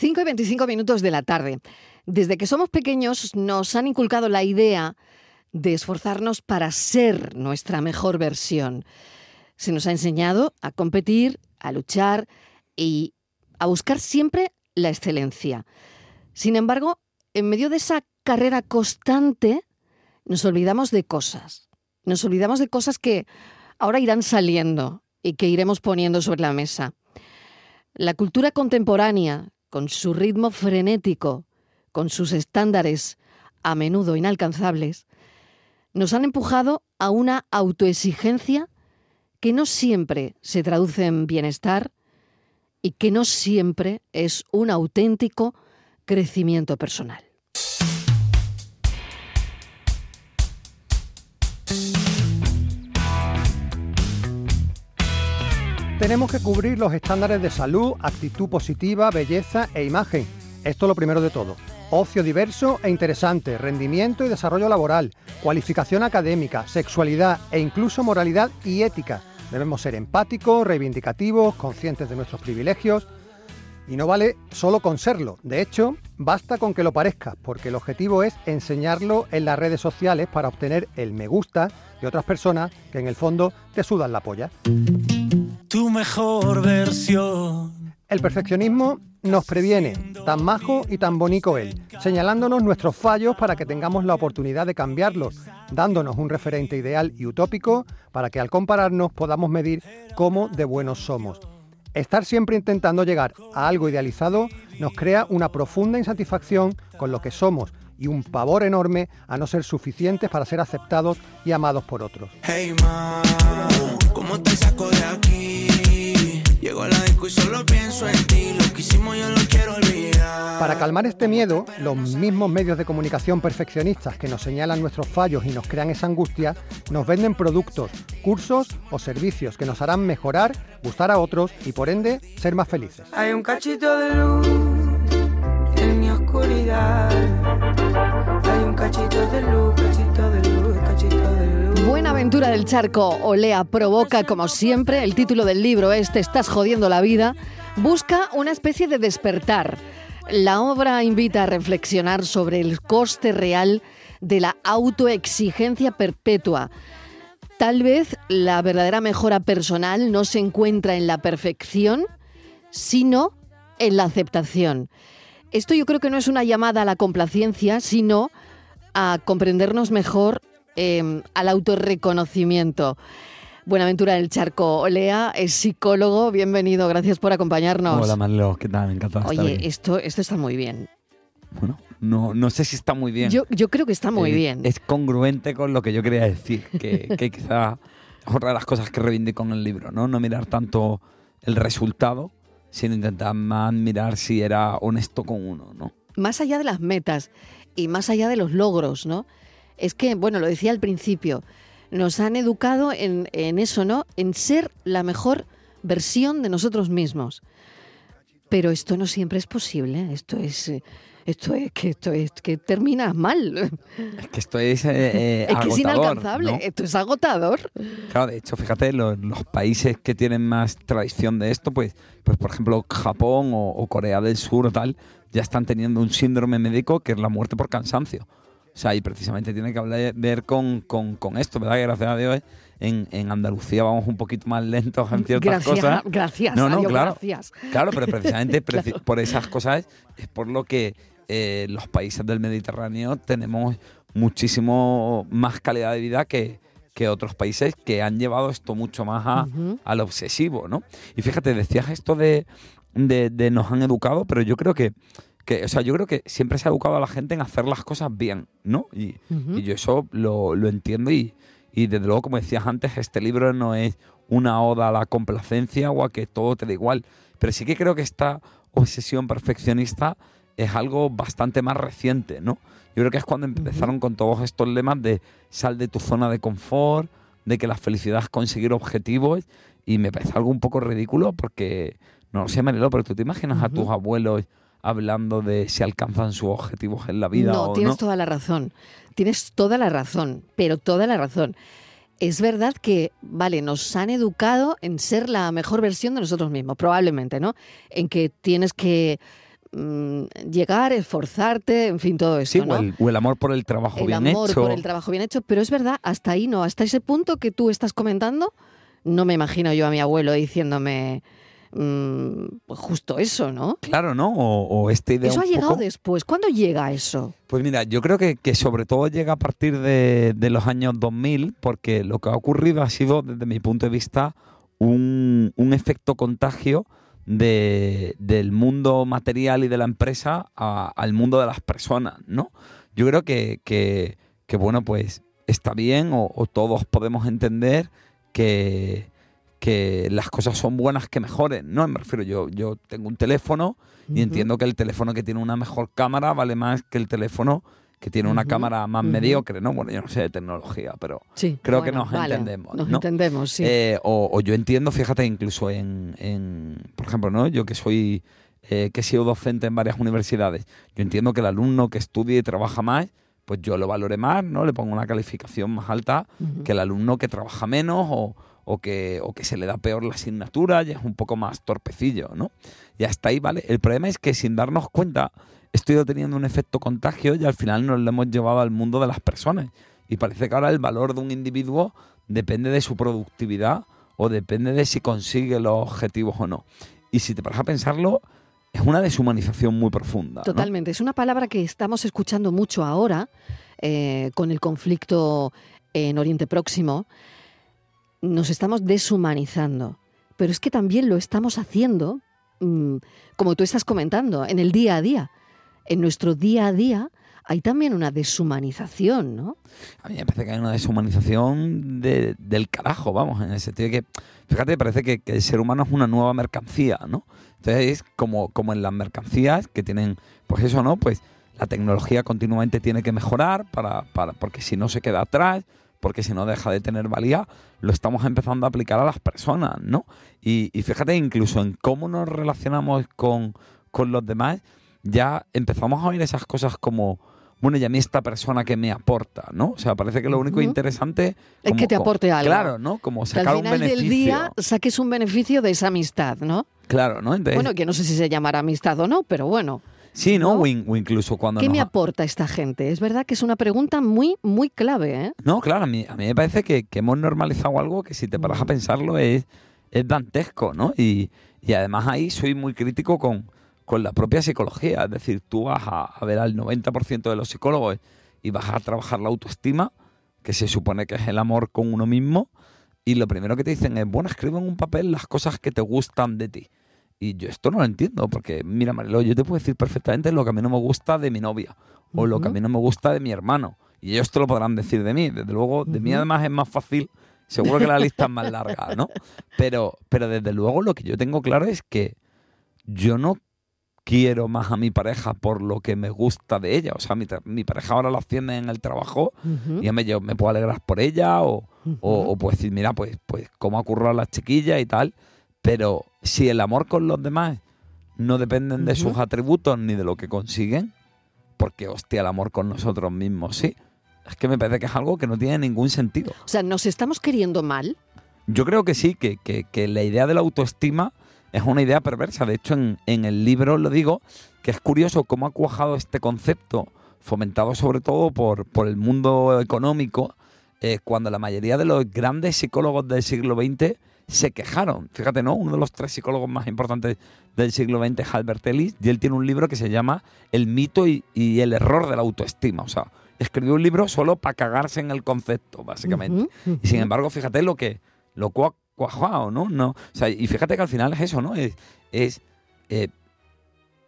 5 y 25 minutos de la tarde. Desde que somos pequeños nos han inculcado la idea de esforzarnos para ser nuestra mejor versión. Se nos ha enseñado a competir, a luchar y a buscar siempre la excelencia. Sin embargo, en medio de esa carrera constante, nos olvidamos de cosas. Nos olvidamos de cosas que ahora irán saliendo y que iremos poniendo sobre la mesa. La cultura contemporánea, con su ritmo frenético, con sus estándares a menudo inalcanzables, nos han empujado a una autoexigencia que no siempre se traduce en bienestar y que no siempre es un auténtico crecimiento personal. Tenemos que cubrir los estándares de salud, actitud positiva, belleza e imagen. Esto es lo primero de todo. Ocio diverso e interesante, rendimiento y desarrollo laboral, cualificación académica, sexualidad e incluso moralidad y ética. Debemos ser empáticos, reivindicativos, conscientes de nuestros privilegios. Y no vale solo con serlo. De hecho, basta con que lo parezca, porque el objetivo es enseñarlo en las redes sociales para obtener el me gusta de otras personas que en el fondo te sudan la polla tu mejor versión. El perfeccionismo nos previene, tan majo y tan bonito él, señalándonos nuestros fallos para que tengamos la oportunidad de cambiarlos, dándonos un referente ideal y utópico para que al compararnos podamos medir cómo de buenos somos. Estar siempre intentando llegar a algo idealizado nos crea una profunda insatisfacción con lo que somos y un pavor enorme a no ser suficientes para ser aceptados y amados por otros. Hey, ¿cómo te saco de aquí? Llego a la disco y solo pienso en ti. Lo que hicimos yo lo quiero olvidar. Para calmar este miedo, los mismos medios de comunicación perfeccionistas que nos señalan nuestros fallos y nos crean esa angustia, nos venden productos, cursos o servicios que nos harán mejorar, gustar a otros y por ende ser más felices. Hay un cachito de luz en mi oscuridad. Hay un cachito de luz, Buenaventura del Charco Olea provoca, como siempre, el título del libro es Te estás jodiendo la vida, busca una especie de despertar. La obra invita a reflexionar sobre el coste real de la autoexigencia perpetua. Tal vez la verdadera mejora personal no se encuentra en la perfección, sino en la aceptación. Esto yo creo que no es una llamada a la complacencia, sino a comprendernos mejor Em, al autorreconocimiento. Buenaventura del Charco. Olea es psicólogo. Bienvenido, gracias por acompañarnos. Hola, Manlo, ¿qué tal? Encantado. Oye, esto, esto está muy bien. Bueno, no, no sé si está muy bien. Yo, yo creo que está muy Eh, bien. Es congruente con lo que yo quería decir, que, que quizá es otra de las cosas que reivindico en el libro, ¿no? No mirar tanto el resultado, sino intentar más mirar si era honesto con uno, ¿no? Más allá de las metas y más allá de los logros, ¿no? Es que, bueno, lo decía al principio, nos han educado en, en eso, ¿no? En ser la mejor versión de nosotros mismos. Pero esto no siempre es posible. Esto es, esto es que esto es que terminas mal. Es que esto es, eh, eh, es que es inalcanzable. ¿no? Esto es agotador. Claro, de hecho, fíjate, los, los países que tienen más tradición de esto, pues, pues por ejemplo, Japón o, o Corea del Sur o tal, ya están teniendo un síndrome médico que es la muerte por cansancio. O sea, y precisamente tiene que hablar, ver con, con, con esto, ¿verdad? Que gracias a Dios en, en Andalucía vamos un poquito más lentos en ciertas Gracias, cosas. gracias, No, no, adiós, claro. gracias. Claro, pero precisamente Claro. por esas cosas es por lo que eh, los países del Mediterráneo tenemos muchísimo más calidad de vida que, que otros países que han llevado esto mucho más a, al obsesivo, ¿no? Y fíjate, decías esto de, de, de nos han educado, pero yo creo que, que, o sea, yo creo que siempre se ha educado a la gente en hacer las cosas bien, ¿no? Y, yo eso lo, lo entiendo y, y desde luego, como decías antes, este libro no es una oda a la complacencia o a que todo te da igual, pero sí que creo que esta obsesión perfeccionista es algo bastante más reciente, ¿no? Yo creo que es cuando empezaron con todos estos lemas de sal de tu zona de confort, de que la felicidad es conseguir objetivos, y me parece algo un poco ridículo porque, no lo sé, Marilo, pero tú te imaginas a tus abuelos hablando de si alcanzan sus objetivos en la vida no, o tienes no. toda la razón. Tienes toda la razón, pero toda la razón. Es verdad que, vale, nos han educado en ser la mejor versión de nosotros mismos, probablemente, ¿no? En que tienes que mm, llegar, esforzarte, en fin, todo esto, Sí, ¿no? o, el, o el amor por el trabajo el bien amor hecho. por el trabajo bien hecho, pero es verdad, hasta ahí no, hasta ese punto que tú estás comentando, no me imagino yo a mi abuelo diciéndome mm, pues justo eso, ¿no? Claro, ¿no? O, o esta idea Eso ha llegado poco- después. ¿Cuándo llega eso? Pues mira, yo creo que, que sobre todo llega a partir de, de los años 2000, porque lo que ha ocurrido ha sido, desde mi punto de vista, un, un efecto contagio de- del mundo material y de la empresa a- al mundo de las personas, ¿no? Yo creo que, que- que, bueno, pues está bien o, o todos podemos entender que, que las cosas son buenas que mejoren, ¿no? Me refiero, yo, yo tengo un teléfono y entiendo que el teléfono que tiene una mejor cámara vale más que el teléfono que tiene una cámara más mediocre, ¿no? Bueno, yo no sé de tecnología, pero Sí. creo que nos vale, entendemos, Nos ¿no? entendemos, sí. Eh, o, o yo entiendo, fíjate, incluso en, en, por ejemplo, ¿no? Yo que soy, eh, que he sido docente en varias universidades, yo entiendo que el alumno que estudia y trabaja más, pues yo lo valore más, ¿no? Le pongo una calificación más alta que el alumno que trabaja menos o, o que, o que se le da peor la asignatura y es un poco más torpecillo, ¿no? Y hasta ahí, ¿vale? El problema es que sin darnos cuenta, esto ha ido teniendo un efecto contagio y al final nos lo hemos llevado al mundo de las personas. Y parece que ahora el valor de un individuo depende de su productividad o depende de si consigue los objetivos o no. Y si te paras a pensarlo, es una deshumanización muy profunda. Totalmente. Es una palabra que estamos escuchando mucho ahora eh, con el conflicto en Oriente Próximo. Nos estamos deshumanizando. Pero es que también lo estamos haciendo, mm, como tú estás comentando, en el día a día. En nuestro día a día hay también una deshumanización, ¿no? A mí me parece que hay una deshumanización de- del carajo, vamos, en el sentido de que, fíjate, parece que, que el ser humano es una nueva mercancía, ¿no? Entonces es como, como en las mercancías que tienen, pues eso, ¿no? Pues la tecnología continuamente tiene que mejorar para, para, porque si no se queda atrás, porque si no deja de tener valía, lo estamos empezando a aplicar a las personas, ¿no? Y, y fíjate, incluso en cómo nos relacionamos con, con los demás, ya empezamos a oír esas cosas como, bueno, y a mí esta persona que me aporta, ¿no? O sea, parece que lo único interesante... Es que te como- aporte algo. Claro, ¿no? Como Que al sacar un final beneficio. del día saques un beneficio de esa amistad, ¿no? Claro, ¿no? Entonces, Bueno, que no sé si se llamará amistad o no, pero bueno. Sí, ¿no? O, in- o incluso cuando ¿Qué nos me aporta esta gente? Es verdad que es una pregunta muy, muy clave, ¿eh? No, claro, a mí, a mí me parece que, que hemos normalizado algo que si te paras a pensarlo es, es dantesco, ¿no? Y, y además ahí soy muy crítico con, con la propia psicología. Es decir, tú vas a, a ver al 90% de los psicólogos y vas a trabajar la autoestima, que se supone que es el amor con uno mismo, y lo primero que te dicen es, bueno, escribe en un papel las cosas que te gustan de ti. Y yo esto no lo entiendo, porque mira, Marilo, yo te puedo decir perfectamente lo que a mí no me gusta de mi novia, o lo que a mí no me gusta de mi hermano. Y ellos te lo podrán decir de mí. Desde luego, de mí además es más fácil. Seguro que la lista es más larga, ¿no? Pero, pero desde luego lo que yo tengo claro es que yo no quiero más a mi pareja por lo que me gusta de ella. O sea, mi, mi pareja ahora la asciende en el trabajo y ya me, yo me puedo alegrar por ella o, o, o puedo decir, mira, pues, pues cómo ha currado la chiquilla y tal. Pero si el amor con los demás no dependen de sus atributos ni de lo que consiguen, porque hostia, el amor con nosotros mismos, sí. Es que me parece que es algo que no tiene ningún sentido. O sea, ¿nos estamos queriendo mal? Yo creo que sí, que, que- que la idea de la autoestima es una idea perversa. De hecho, en, en el libro lo digo, que es curioso cómo ha cuajado este concepto, fomentado sobre todo por, por el mundo económico, eh, cuando la mayoría de los grandes psicólogos del siglo XX se quejaron. Fíjate, ¿no? Uno de los tres psicólogos más importantes del siglo XX Albert Ellis, y él tiene un libro que se llama El mito y, y el error de la autoestima. O sea, escribió un libro solo para cagarse en el concepto, básicamente. Y sin embargo, fíjate lo que lo cua- cuajado, ¿no? no o sea, y fíjate que al final es eso, ¿no? Es, es eh,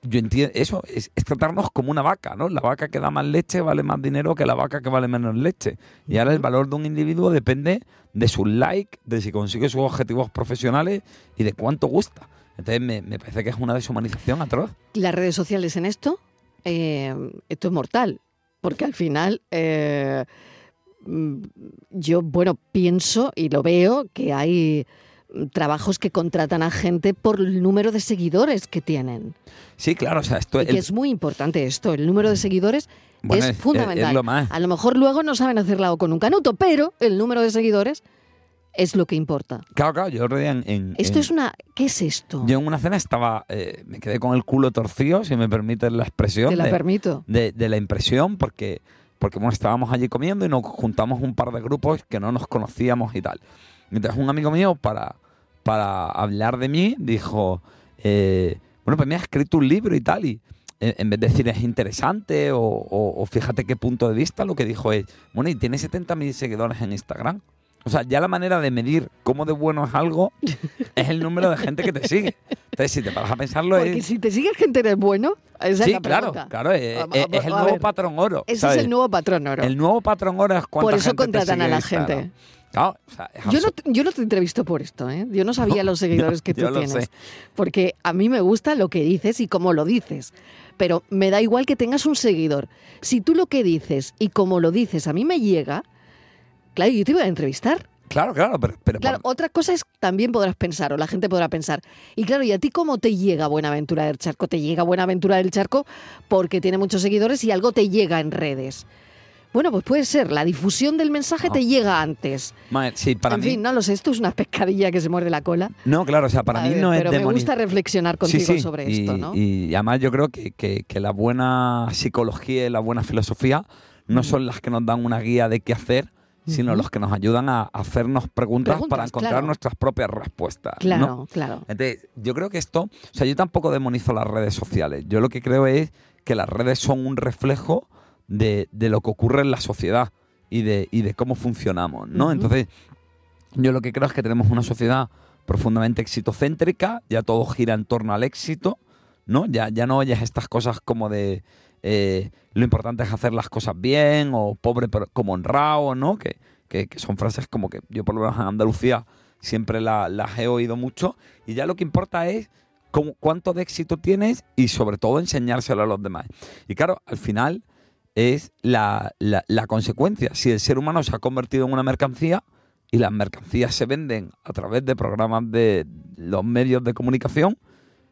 yo entiendo, eso es, es tratarnos como una vaca, ¿no? La vaca que da más leche vale más dinero que la vaca que vale menos leche. Y ahora el valor de un individuo depende de sus likes, de si consigue sus objetivos profesionales y de cuánto gusta. Entonces me, me parece que es una deshumanización atroz. Las redes sociales en esto, eh, esto es mortal, porque al final eh, mm, yo, bueno, pienso y lo veo que hay trabajos que contratan a gente por el número de seguidores que tienen. Sí, claro, o sea, esto Y que el- es muy importante esto, el número de seguidores bueno, es fundamental. es lo más. A lo mejor luego no saben hacerla o con un canuto, pero el número de seguidores es lo que importa. Claro, claro, yo en... en- Esto en- es una... ¿Qué es esto? Yo en una cena estaba... eh, me quedé con el culo torcido, si me permites la expresión. Te la de- permito. de, de la impresión porque, porque bueno, estábamos allí comiendo y nos juntamos un par de grupos que no nos conocíamos y tal. Entonces un amigo mío, para, para hablar de mí, dijo, eh, bueno, pues me ha escrito un libro y tal, y en, vez de decir es interesante o, o- o fíjate qué punto de vista, lo que dijo es, bueno, y tiene 70.000 seguidores en Instagram. O sea, ya la manera de medir cómo de bueno es algo es el número de gente que te sigue. Entonces, si te paras a pensarlo, Porque es... si te sigue gente eres bueno, esa es Sí, la claro, claro, es, Vamos, es- es el nuevo ver. patrón oro. Ese ¿sabes? es el nuevo patrón oro. El nuevo patrón oro es cuánta Por eso gente contratan a la Instagram. O sea, Yo no, te- yo no te entrevisto por esto, ¿eh? Yo no sabía No, los seguidores que tú tienes. Porque a mí me gusta lo que dices y cómo lo dices. Pero me da igual que tengas un seguidor. Si tú lo que dices y cómo lo dices a mí me llega, claro, yo te voy a entrevistar. Claro, claro, pero, pero Claro, otra cosa es también podrás pensar, o la gente podrá pensar. Y claro, ¿y a ti cómo te llega Buenaventura del Charco? Te llega Buenaventura del Charco porque tiene muchos seguidores y algo te llega en redes. Bueno, pues puede ser, la difusión del mensaje No. te llega antes. Madre, sí, para en mí. fin, no lo sé, esto es una pescadilla que se muerde la cola. no, claro, o sea, para A mí ver, no es pero me gusta reflexionar contigo sí, sobre y, esto, ¿no? Y además yo creo que, que- que la buena psicología y la buena filosofía no Ujú. son las que nos dan una guía de qué hacer, sino Ujú. los que nos ayudan a hacernos preguntas, Preguntas, para encontrar claro. nuestras propias respuestas. ¿no? claro, claro. Entonces, yo creo que esto, o sea, yo tampoco demonizo las redes sociales. Yo lo que creo es que las redes son un reflejo de, de lo que ocurre en la sociedad y de, y de cómo funcionamos, ¿no? Entonces, yo lo que creo es que tenemos una sociedad profundamente exitocéntrica, ya todo gira en torno al éxito, ¿no? Ya, ya no oyes estas cosas como de eh, lo importante es hacer las cosas bien o pobre pero como honrado, ¿no? Que, que, que son frases como que yo por lo menos en Andalucía siempre la- las he oído mucho y ya lo que importa es cómo- cuánto de éxito tienes y sobre todo enseñárselo a los demás. Y claro, al final es la, la- la consecuencia. Si el ser humano se ha convertido en una mercancía y las mercancías se venden a través de programas de los medios de comunicación,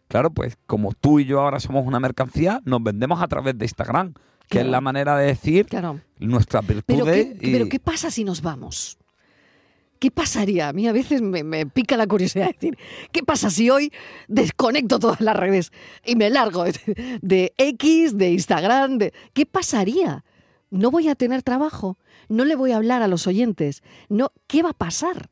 claro, pues como tú y yo ahora somos una mercancía, nos vendemos a través de Instagram, que Claro. es la manera de decir Claro. nuestras Pero virtudes. ¿qué, y- pero ¿qué pasa si nos vamos? ¿Qué pasaría? A mí a veces me, me pica la curiosidad de decir, ¿qué pasa si hoy desconecto todas las redes y me largo de, de X, de Instagram? De, ¿Qué pasaría? ¿No voy a tener trabajo? ¿No le voy a hablar a los oyentes? No, ¿Qué va a pasar?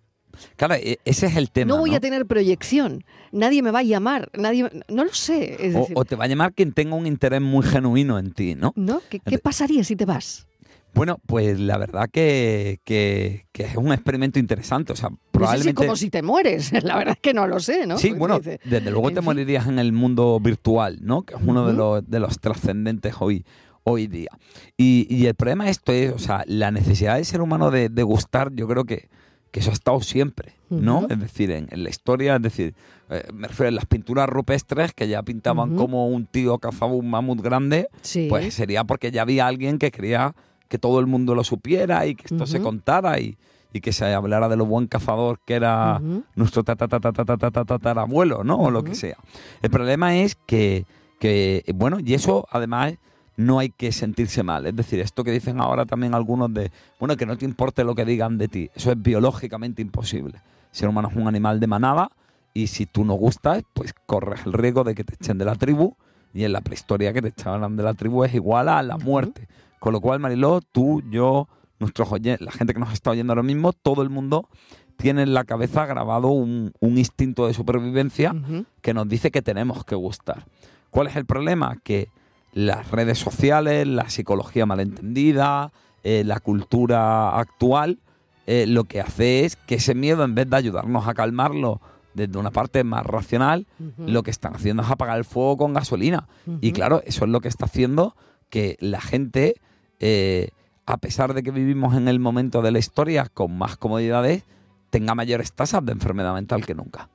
Claro, e- ese es el tema. no voy ¿no? a tener proyección. Nadie me va a llamar. Nadie, no lo sé. Es o, decir, o te va a llamar quien tenga un interés muy genuino en ti, ¿no? ¿no? ¿Qué, qué pasaría si te vas? Bueno, pues la verdad que, que- que es un experimento interesante. O sea, si probablemente. como si te mueres. La verdad es que no lo sé, ¿no? Sí, bueno, dice, desde luego en te fin. morirías en el mundo virtual, ¿no? Que es uno de Ujú. los, de los trascendentes hoy, hoy día. Y, y el problema de esto es, o sea, la necesidad del ser humano de, de gustar, yo creo que, que eso ha estado siempre, ¿no? Ujú. Es decir, en, en la historia, es decir, eh, me refiero a las pinturas rupestres que ya pintaban Ujú. como un tío cazaba un mamut grande, Sí. pues sería porque ya había alguien que quería que todo el mundo lo supiera y que esto se contara y, y que se hablara de lo buen cazador que era Ujú. nuestro tatarabuelo, ¿no? O lo que sea. El problema es que, que, bueno, y eso además no hay que sentirse mal. Es decir, esto que dicen ahora también algunos de, bueno, que no te importe lo que digan de ti. Eso es biológicamente imposible. El ser humano es un animal de manada y si tú no gustas, pues corres el riesgo de que te echen de la tribu y en la prehistoria que te echaban de la tribu es igual a la muerte. Con lo cual, Mariló, tú, yo, nuestros oyentes, la gente que nos está oyendo ahora mismo, todo el mundo tiene en la cabeza grabado un, un instinto de supervivencia que nos dice que tenemos que gustar. ¿Cuál es el problema? Que las redes sociales, la psicología malentendida, eh, la cultura actual, eh, lo que hace es que ese miedo, en vez de ayudarnos a calmarlo desde una parte más racional, lo que están haciendo es apagar el fuego con gasolina. Y claro, eso es lo que está haciendo que la gente, eh, a pesar de que vivimos en el momento de la historia con más comodidades, tenga mayores tasas de enfermedad mental que nunca.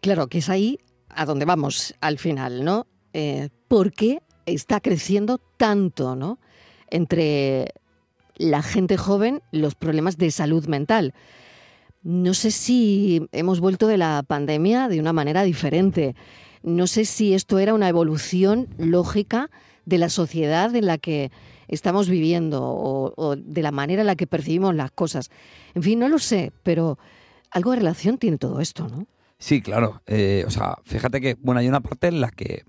Claro, que es ahí a donde vamos al final, ¿no? Eh, ¿Por qué está creciendo tanto, ¿no? Entre la gente joven los problemas de salud mental. No sé si hemos vuelto de la pandemia de una manera diferente. No sé si esto era una evolución lógica de la sociedad en la que estamos viviendo o, de la manera en la que percibimos las cosas. En fin, no lo sé, pero algo de relación tiene todo esto, ¿no? Sí, claro. Eh, o sea, fíjate que, bueno, hay una parte en la que,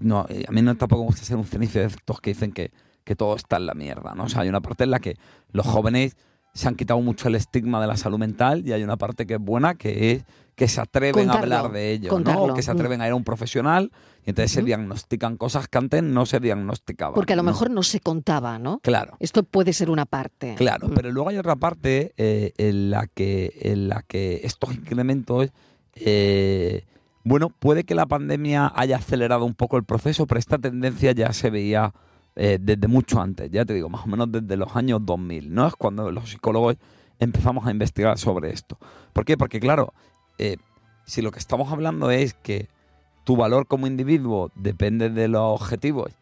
no, eh, a mí no tampoco me gusta ser un cenizo de estos que dicen que, que todo está en la mierda, ¿no? O sea, hay una parte en la que los jóvenes se han quitado mucho el estigma de la salud mental y hay una parte que es buena, que es que se atreven Contarlo, a hablar de ello, contarlo. ¿no? Que se Mm. atreven a ir a un profesional y entonces se diagnostican cosas que antes no se diagnosticaban. Porque a lo ¿no? mejor no se contaba, ¿no? Claro. Esto puede ser una parte. Claro, Mm. pero luego hay otra parte eh, en, la que, en la que estos incrementos, eh, bueno, puede que la pandemia haya acelerado un poco el proceso, pero esta tendencia ya se veía eh, desde mucho antes, ya te digo, más o menos desde los años 2000, ¿no? Es cuando los psicólogos empezamos a investigar sobre esto. ¿Por qué? Porque claro, eh, si lo que estamos hablando es que tu valor como individuo depende de los objetivos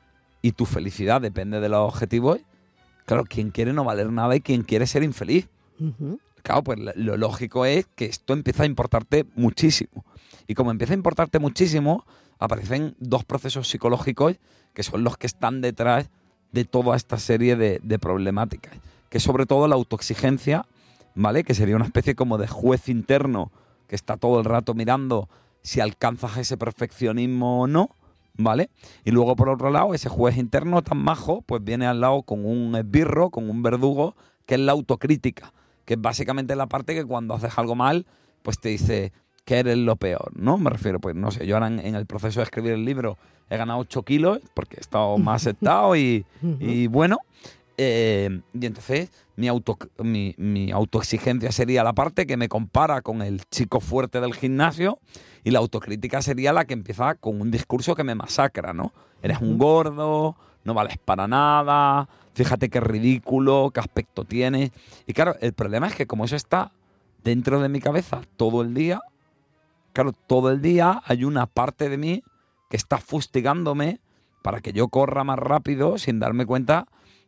y tu felicidad depende de los objetivos, Claro, quien quiere no valer nada y quien quiere ser infeliz. Claro, pues lo- lo lógico es que esto empieza a importarte muchísimo. Y como empieza a importarte muchísimo, aparecen dos procesos psicológicos que son los que están detrás de toda esta serie de, de problemáticas. Que es sobre todo la autoexigencia, ¿vale? Que sería una especie como de juez interno que está todo el rato mirando si alcanzas ese perfeccionismo o no, ¿vale? Y luego por otro lado, ese juez interno tan majo, pues viene al lado con un esbirro, con un verdugo, que es la autocrítica, que es básicamente la parte que cuando haces algo mal, pues te dice que eres lo peor, ¿no? Me refiero, pues no sé, yo ahora en, en el proceso de escribir el libro he ganado 8 kilos porque he estado más aceptado y, y bueno. Eh, y entonces mi, auto, mi, mi autoexigencia sería la parte que me compara con el chico fuerte del gimnasio y la autocrítica sería la que empieza con un discurso que me masacra, ¿no? Eres un gordo, no vales para nada, fíjate qué ridículo, qué aspecto tienes. Y claro, el problema es que como eso está dentro de mi cabeza todo el día, claro, todo el día hay una parte de mí que está fustigándome para que yo corra más rápido sin darme cuenta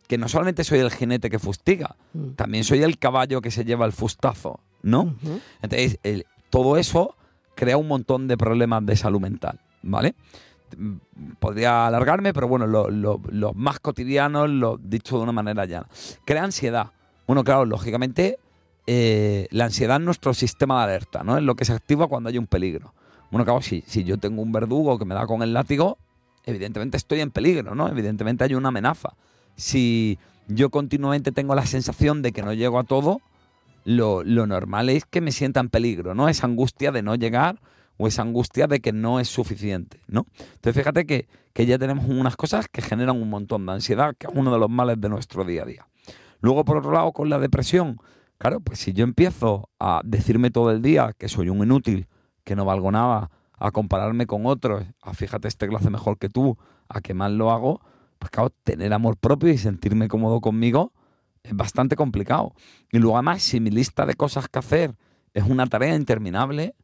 que no solamente soy el jinete que fustiga, Mm. también soy el caballo que se lleva el fustazo, ¿no? Entonces, el- todo eso crea un montón de problemas de salud mental, ¿vale? Podría alargarme, pero bueno, lo- lo- los más cotidianos, lo dicho de una manera llana. Crea ansiedad. Bueno, claro, lógicamente, eh, la ansiedad es nuestro sistema de alerta, ¿no? Es lo que se activa cuando hay un peligro. Bueno, claro, si, si yo tengo un verdugo que me da con el látigo, evidentemente estoy en peligro, ¿no? Evidentemente hay una amenaza. Si yo continuamente tengo la sensación de que no llego a todo, lo, lo normal es que me sienta en peligro, ¿no? Esa angustia de no llegar o esa angustia de que no es suficiente, ¿no? Entonces fíjate que, que ya tenemos unas cosas que generan un montón de ansiedad, que es uno de los males de nuestro día a día. Luego, por otro lado, con la depresión, claro, pues si yo empiezo a decirme todo el día que soy un inútil, que no valgo nada, a compararme con otros, a fíjate este hace mejor que tú, a que mal lo hago, pues claro, tener amor propio y sentirme cómodo conmigo es bastante complicado. Y luego además, si mi lista de cosas que hacer es una tarea interminable,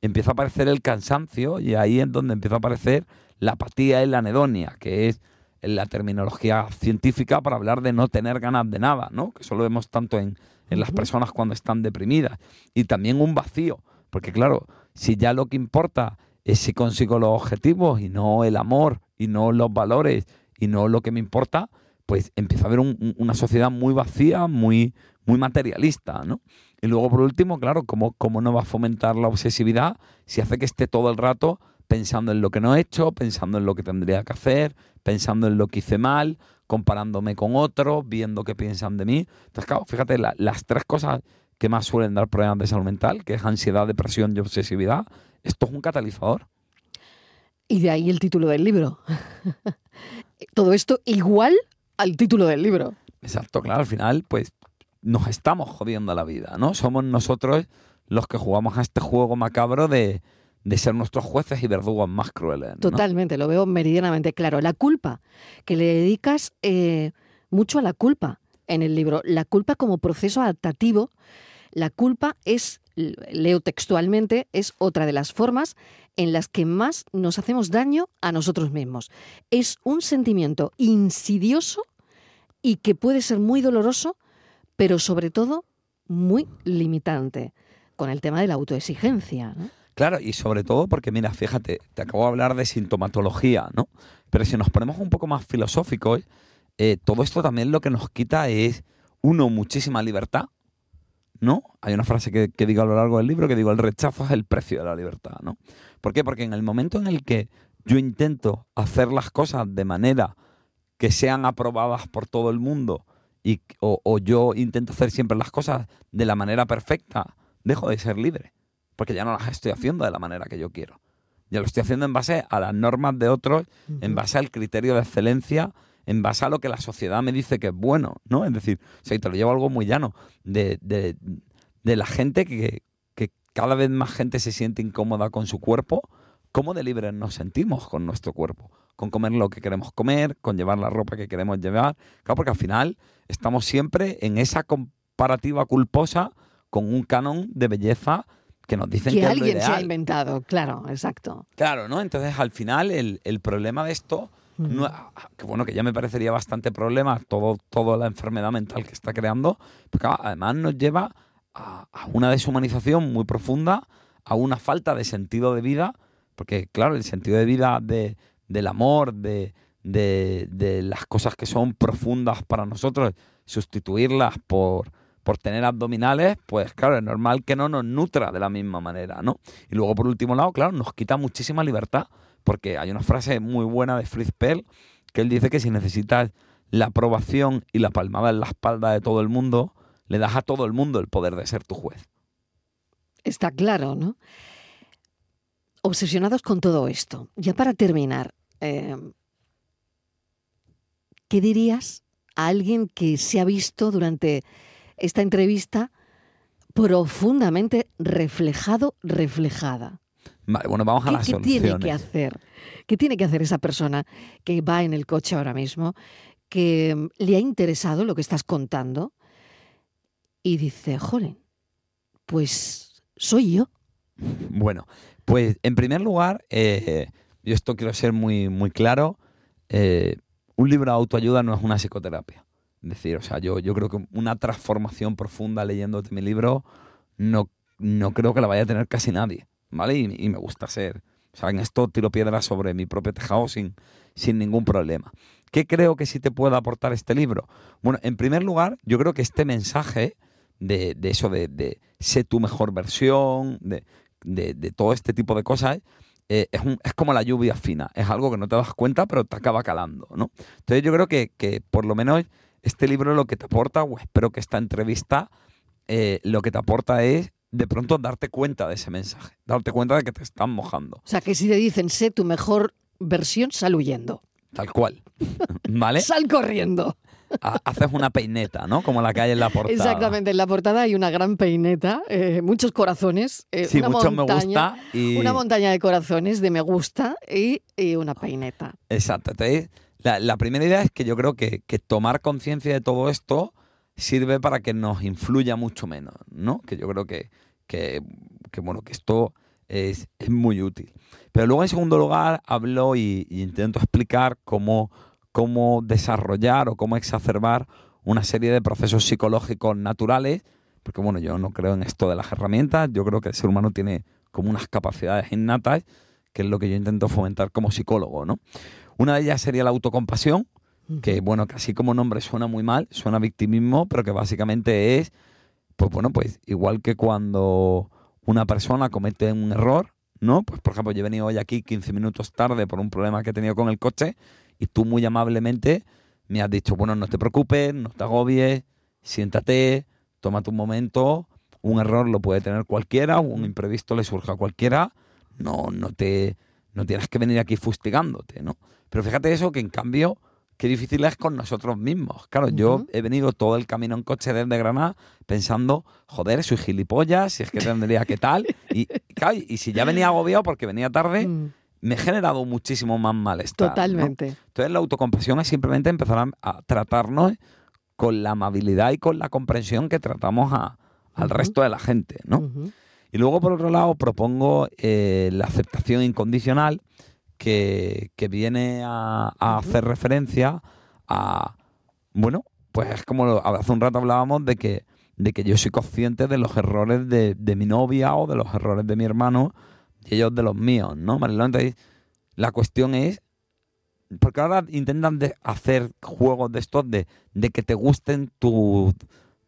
empieza a aparecer el cansancio y ahí es donde empieza a aparecer la apatía y la anedonia, que es la terminología científica para hablar de no tener ganas de nada, ¿no? Que eso lo vemos tanto en, en las personas cuando están deprimidas. Y también un vacío, porque claro, si ya lo que importa es si consigo los objetivos y no el amor y no los valores y no lo que me importa, pues empieza a haber un- un- una sociedad muy vacía, muy, muy materialista, ¿no? Y luego, por último, claro, ¿cómo, ¿cómo no va a fomentar la obsesividad si hace que esté todo el rato pensando en lo que no he hecho, pensando en lo que tendría que hacer, pensando en lo que hice mal, comparándome con otros, viendo qué piensan de mí? Entonces, claro, fíjate, la- las tres cosas que más suelen dar problemas de salud mental, que es ansiedad, depresión y obsesividad, esto es un catalizador. Y de ahí el título del libro. Todo esto igual al título del libro. Exacto, claro, al final, pues nos estamos jodiendo la vida, ¿no? Somos nosotros los que jugamos a este juego macabro de, de ser nuestros jueces y verdugos más crueles. ¿no? Totalmente, lo veo meridianamente claro. La culpa, que le dedicas eh, mucho a la culpa en el libro. La culpa como proceso adaptativo. La culpa es, leo textualmente, es otra de las formas en las que más nos hacemos daño a nosotros mismos. Es un sentimiento insidioso y que puede ser muy doloroso, pero sobre todo muy limitante, con el tema de la autoexigencia. Claro, y sobre todo porque, mira, fíjate, te acabo de hablar de sintomatología, ¿no? Pero si nos ponemos un poco más filosóficos, eh, todo esto también lo que nos quita es, uno, muchísima libertad, ¿no? Hay una frase que, que digo a lo largo del libro que digo, el rechazo es el precio de la libertad, ¿no? ¿Por qué? Porque en el momento en el que yo intento hacer las cosas de manera que sean aprobadas por todo el mundo y, o, o yo intento hacer siempre las cosas de la manera perfecta, dejo de ser libre. Porque ya no las estoy haciendo de la manera que yo quiero. Ya lo estoy haciendo en base a las normas de otros, en base al criterio de excelencia, en base a lo que la sociedad me dice que es bueno, ¿no? Es decir, o sea, y te lo llevo a algo muy llano, de, de- de la gente que, que cada vez más gente se siente incómoda con su cuerpo, cómo de libres nos sentimos con nuestro cuerpo, con comer lo que queremos comer, con llevar la ropa que queremos llevar. Claro, porque al final estamos siempre en esa comparativa culposa con un canon de belleza que nos dicen que, Que es lo alguien se ha inventado, claro, exacto. Claro, ¿no? Entonces, al final, el, el problema de esto, no- que bueno, que ya me parecería bastante problema todo, toda la enfermedad mental que está creando, porque además nos lleva a, a una deshumanización muy profunda, a una falta de sentido de vida, porque claro, el sentido de vida de, del amor, de, de, de las cosas que son profundas para nosotros, sustituirlas por, por tener abdominales, pues claro, es normal que no nos nutra de la misma manera, ¿no? Y luego, por último lado, claro, nos quita muchísima libertad, porque hay una frase muy buena de Fritz Perl, que él dice que si necesitas la aprobación y la palmada en la espalda de todo el mundo, le das a todo el mundo el poder de ser tu juez. Está claro, ¿no? Obsesionados con todo esto. Ya para terminar, eh, ¿qué dirías a alguien que se ha visto durante esta entrevista profundamente reflejado, reflejada? Vale, bueno, vamos a ¿Qué, las qué tiene que hacer? ¿Qué tiene que hacer esa persona que va en el coche ahora mismo, que mm, le ha interesado lo que estás contando y dice, jolín, pues soy yo? Bueno, pues en primer lugar, eh, yo esto quiero ser muy, muy claro, eh, un libro de autoayuda no es una psicoterapia. Es decir, o sea, yo, yo creo que una transformación profunda leyéndote mi libro no, no creo que la vaya a tener casi nadie, ¿vale? Y, me gusta ser, o sea, en esto tiro piedras sobre mi propio tejado sin, sin ningún problema. ¿Qué creo que sí te puede aportar este libro? Bueno, en primer lugar, yo creo que este mensaje de, de eso de, de sé tu mejor versión, de, de, de todo este tipo de cosas, eh, es, un- es como la lluvia fina. Es algo que no te das cuenta, pero te acaba calando, ¿no? Entonces yo creo que, que por lo menos este libro lo que te aporta, o espero que esta entrevista, eh, lo que te aporta es de pronto darte cuenta de ese mensaje, darte cuenta de que te están mojando, O sea, que si te dicen, sé tu mejor versión, sal huyendo. tal cual. ¿Vale? Sal corriendo. Ha- Haces una peineta, ¿no? Como la que hay en la portada. Exactamente, en la portada hay una gran peineta, eh, muchos corazones, eh, Sí, una mucho me montaña, gusta y... una montaña de corazones de me gusta y, y una peineta. Exacto. La, la primera idea es que yo creo que, que tomar conciencia de todo esto sirve para que nos influya mucho menos, ¿no? Que yo creo que, que, que, bueno, que esto es, es muy útil. Pero luego, en segundo lugar, hablo y, y intento explicar cómo, cómo desarrollar o cómo exacerbar una serie de procesos psicológicos naturales, porque bueno, yo no creo en esto de las herramientas, yo creo que el ser humano tiene como unas capacidades innatas, que es lo que yo intento fomentar como psicólogo, ¿no? Una de ellas sería la autocompasión, que bueno, que así como nombre suena muy mal, suena victimismo, pero que básicamente es, pues bueno, pues igual que cuando una persona comete un error, ¿no? Pues por ejemplo, yo he venido hoy aquí 15 minutos tarde por un problema que he tenido con el coche y tú muy amablemente me has dicho, bueno, no te preocupes, no te agobies, siéntate, tómate un momento, un error lo puede tener cualquiera, un imprevisto le surge a cualquiera, no, no te no tienes que venir aquí fustigándote, ¿no? Pero fíjate eso que en cambio qué difícil es con nosotros mismos. Claro, yo he venido todo el camino en coche desde Granada pensando, joder, soy gilipollas, si es que tendría que tal. Y, claro, y si ya venía agobiado porque venía tarde, Mm, me he generado muchísimo más malestar. ¿no? Totalmente. Entonces la autocompasión es simplemente empezar a, tratarnos con la amabilidad y con la comprensión que tratamos a- al resto de la gente, ¿no? Y luego, por otro lado, propongo eh, la aceptación incondicional que, que viene a, a hacer referencia a, bueno, pues es como lo- hace un rato hablábamos de que, de que yo soy consciente de los errores de, de mi novia o de los errores de mi hermano y ellos de los míos, ¿no, Marilón? Entonces, la cuestión es, porque ahora intentan de hacer juegos de estos de, de que te gusten tus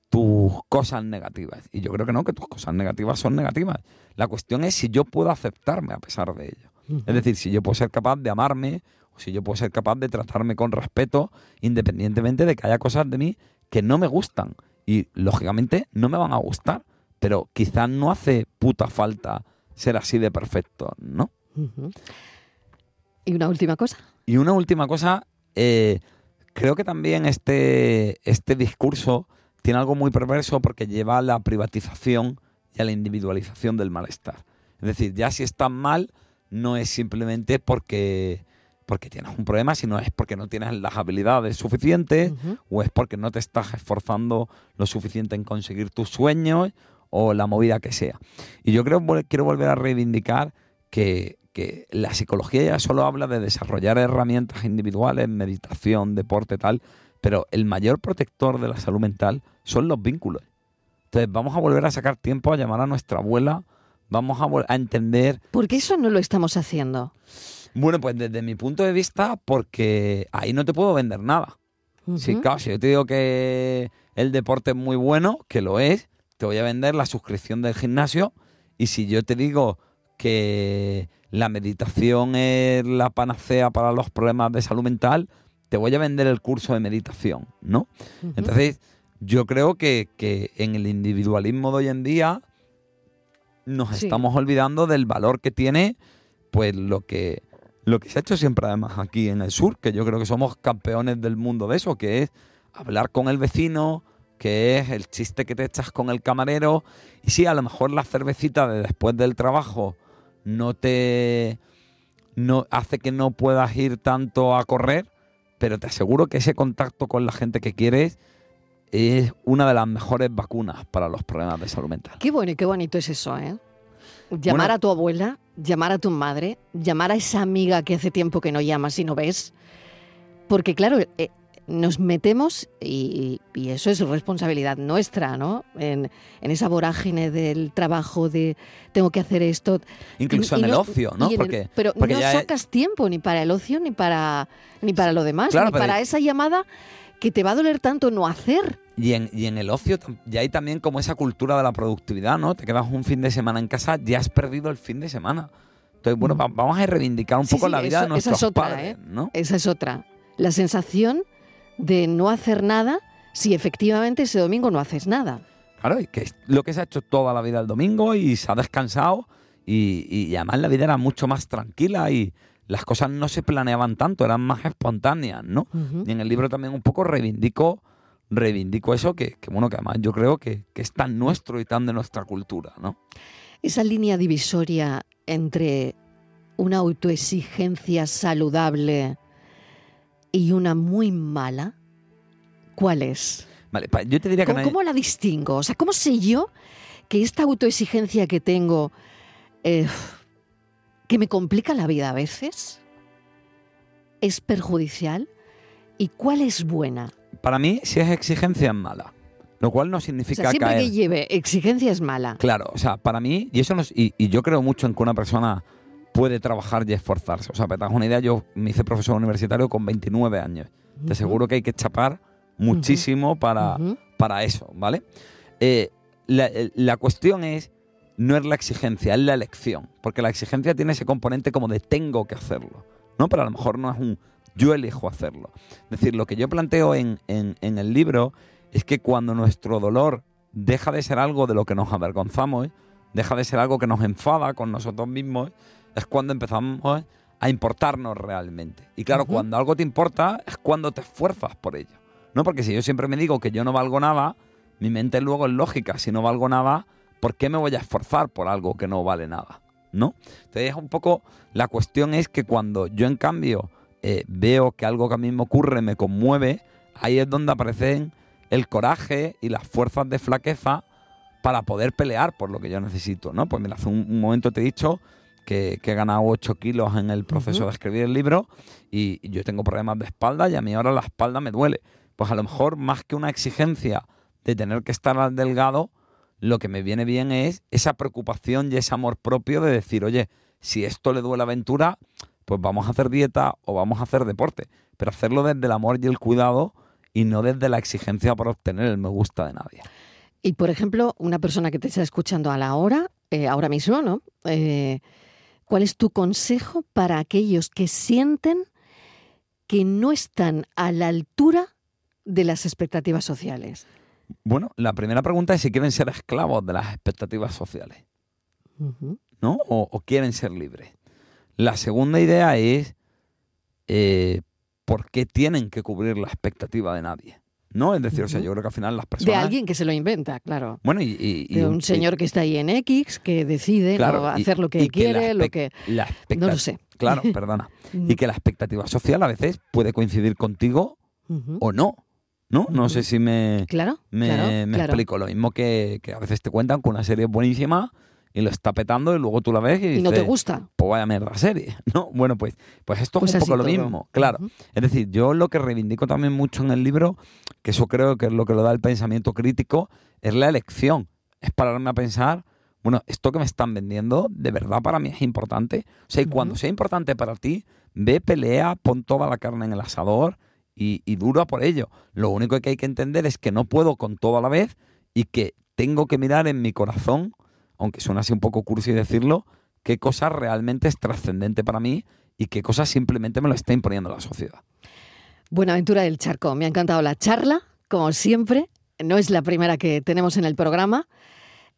tus cosas negativas. Y yo creo que no, que tus cosas negativas son negativas. La cuestión es si yo puedo aceptarme a pesar de ello. Es decir, si yo puedo ser capaz de amarme o si yo puedo ser capaz de tratarme con respeto independientemente de que haya cosas de mí que no me gustan. Y lógicamente no me van a gustar. Pero quizás no hace puta falta ser así de perfecto, ¿no? ¿Y una última cosa? Y una última cosa, eh, creo que también este, este discurso tiene algo muy perverso porque lleva a la privatización y a la individualización del malestar. Es decir, ya si estás mal, no es simplemente porque, porque tienes un problema, sino es porque no tienes las habilidades suficientes o es porque no te estás esforzando lo suficiente en conseguir tus sueños o la movida que sea. Y yo creo quiero volver a reivindicar que, que la psicología ya solo habla de desarrollar herramientas individuales, meditación, deporte, tal, pero el mayor protector de la salud mental son los vínculos. Entonces vamos a volver a sacar tiempo a llamar a nuestra abuela, vamos a, a entender Porque eso no lo estamos haciendo. bueno, pues desde mi punto de vista, porque ahí no te puedo vender nada. Sí, Ujú. claro, si yo te digo que el deporte es muy bueno, que lo es, te voy a vender la suscripción del gimnasio. Y si yo te digo que la meditación es la panacea para los problemas de salud mental, te voy a vender el curso de meditación, ¿no? Entonces, yo creo que, que en el individualismo de hoy en día nos Sí. estamos olvidando del valor que tiene pues lo que lo que se ha hecho siempre además aquí en el sur, que yo creo que somos campeones del mundo de eso, que es hablar con el vecino, que es el chiste que te echas con el camarero, y sí, a lo mejor la cervecita de después del trabajo no te no hace que no puedas ir tanto a correr, pero te aseguro que ese contacto con la gente que quieres es una de las mejores vacunas para los problemas de salud mental. Qué bueno y qué bonito es eso, ¿eh? Llamar Bueno. a tu abuela, llamar a tu madre, llamar a esa amiga que hace tiempo que no llamas y no ves. Porque claro, eh, nos metemos, y, y eso es responsabilidad nuestra, ¿no? En, en esa vorágine del trabajo, de tengo que hacer esto. Incluso Y- y en el no- ocio, ¿no? el- Porque, pero porque no es- sacas tiempo ni para el ocio, ni para, ni para lo demás, Claro, ni para esa llamada que te va a doler tanto no hacer. Y en, y en el ocio ya hay también como esa cultura de la productividad, ¿no? Te quedas un fin de semana en casa, ya has perdido el fin de semana. Entonces, bueno, Mm. va- vamos a reivindicar un Sí, poco sí, la vida eso- de esa nuestros es otra, padres, ¿eh? ¿no? Esa es otra. La sensación de no hacer nada si efectivamente ese domingo no haces nada. Claro, y que es lo que se ha hecho toda la vida el domingo y se ha descansado y, y además la vida era mucho más tranquila y las cosas no se planeaban tanto, eran más espontáneas, ¿no? Y en el libro también un poco reivindico, reivindico eso que, que, bueno, que además yo creo que, que es tan nuestro y tan de nuestra cultura, ¿no? Esa línea divisoria entre una autoexigencia saludable y una muy mala, ¿cuál es? Vale, yo te diría que ¿Cómo, no hay- cómo la distingo? O sea, ¿cómo sé yo que esta autoexigencia que tengo, eh, que me complica la vida a veces, es perjudicial? ¿Y cuál es buena? para mí, si es exigencia es mala. Lo cual no O significa sea, siempre caer. que lleve exigencia es mala. Claro, o sea, para mí, y eso no es- y, y yo creo mucho en que una persona puede trabajar y esforzarse. O sea, para que te una idea, yo me hice profesor universitario con 29 años. Te aseguro que hay que chapar muchísimo para, para eso, ¿vale? Eh, la, el- la cuestión es, no es la exigencia, es la elección. Porque la exigencia tiene ese componente como de tengo que hacerlo, ¿no? Pero a lo mejor no es un yo elijo hacerlo. Es decir, lo que yo planteo en, en- en el libro es que cuando nuestro dolor deja de ser algo de lo que nos avergonzamos, deja de ser algo que nos enfada con nosotros mismos, es cuando empezamos a importarnos realmente. Y claro, cuando algo te importa es cuando te esfuerzas por ello. ¿no? Porque si yo siempre me digo que yo no valgo nada, mi mente luego es lógica. Si no valgo nada, ¿por qué me voy a esforzar por algo que no vale nada? ¿No? Entonces, es un poco. La cuestión es que cuando yo, en cambio, eh, veo que algo que a mí me ocurre me conmueve, ahí es donde aparecen el coraje y las fuerzas de flaqueza para poder pelear por lo que yo necesito, ¿no? Pues mira, hace un, un momento te he dicho que, que he ganado 8 kilos en el proceso de escribir el libro y, y yo tengo problemas de espalda y a mí ahora la espalda me duele. Pues a lo mejor más que una exigencia de tener que estar al delgado, lo que me viene bien es esa preocupación y ese amor propio de decir, oye, si esto le duele a Ventura, pues vamos a hacer dieta o vamos a hacer deporte, pero hacerlo desde el amor y el cuidado y no desde la exigencia por obtener el me gusta de nadie. Y por ejemplo, una persona que te está escuchando a la hora, eh, ahora mismo, ¿no? Eh, ¿Cuál es tu consejo para aquellos que sienten que no están a la altura de las expectativas sociales? Bueno, la primera pregunta es si quieren ser esclavos de las expectativas sociales. ¿no? O, o quieren ser libres. La segunda idea es eh, por qué tienen que cubrir la expectativa de nadie, ¿no? Es decir, o sea, yo creo que al final las personas... De alguien que se lo inventa, claro. Bueno, y... y- y De un- señor que está ahí en X, que decide hacer lo que la quiere, lo que... la No lo sé. Claro, perdona. y que la expectativa social a veces puede coincidir contigo o no, ¿no? No sé si me, Claro, me, claro, me claro. explico. Lo mismo que, que a veces te cuentan que una serie buenísima y lo está petando y luego tú la ves y dices, Y no te gusta. pues vaya mierda serie, ¿no? Bueno, pues, pues esto Pues es un así poco lo todo. mismo, claro. Es decir, yo lo que reivindico también mucho en el libro, que eso creo que es lo que lo da el pensamiento crítico, es la elección. Es pararme a pensar, bueno, esto que me están vendiendo, de verdad para mí es importante. O sea, y cuando sea importante para ti, ve, pelea, pon toda la carne en el asador y, dura por ello. Lo único que hay que entender es que no puedo con todo a la vez y que tengo que mirar en mi corazón, aunque suena así un poco cursi decirlo, qué cosa realmente es trascendente para mí y qué cosa simplemente me lo está imponiendo la sociedad. Buenaventura del Charco, me ha encantado la charla, como siempre. No es la primera que tenemos en el programa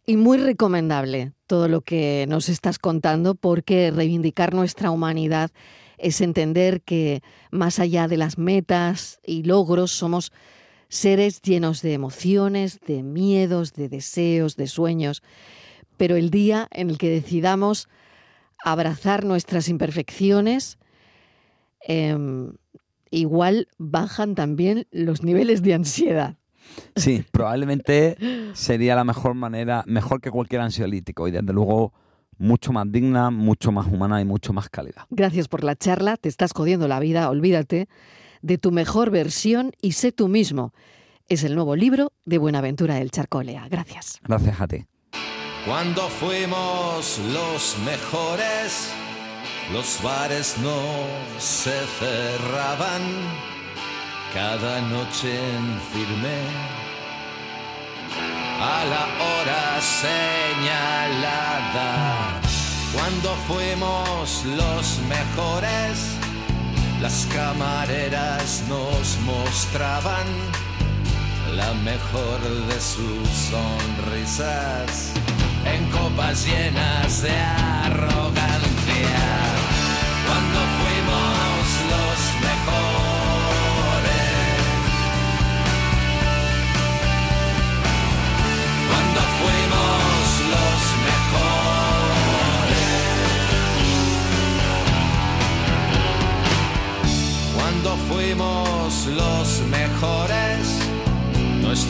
y muy recomendable todo lo que nos estás contando porque reivindicar nuestra humanidad es entender que más allá de las metas y logros somos seres llenos de emociones, de miedos, de deseos, de sueños. Pero el día en el que decidamos abrazar nuestras imperfecciones, em, igual bajan también los niveles de ansiedad. Sí, probablemente sería la mejor manera, mejor que cualquier ansiolítico y desde luego mucho más digna, mucho más humana y mucho más calidad. Gracias por la charla, te estás jodiendo la vida, olvídate de tu mejor versión y sé tú mismo. Es el nuevo libro de Buenaventura del Charcolea. Gracias. Gracias a ti. Cuando fuimos los mejores, los bares no se cerraban cada noche en firme. A la hora señalada, cuando fuimos los mejores, las camareras nos mostraban la mejor de sus sonrisas en copas llenas de arrogancia.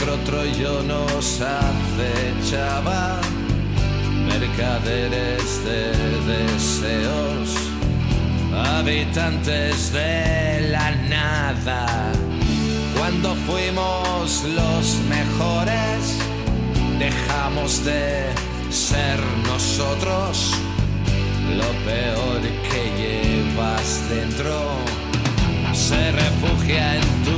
Nuestro Troyo nos acechaba, mercaderes de deseos, habitantes de la nada. Cuando fuimos los mejores, dejamos de ser nosotros. Lo peor que llevas dentro se refugia en tu.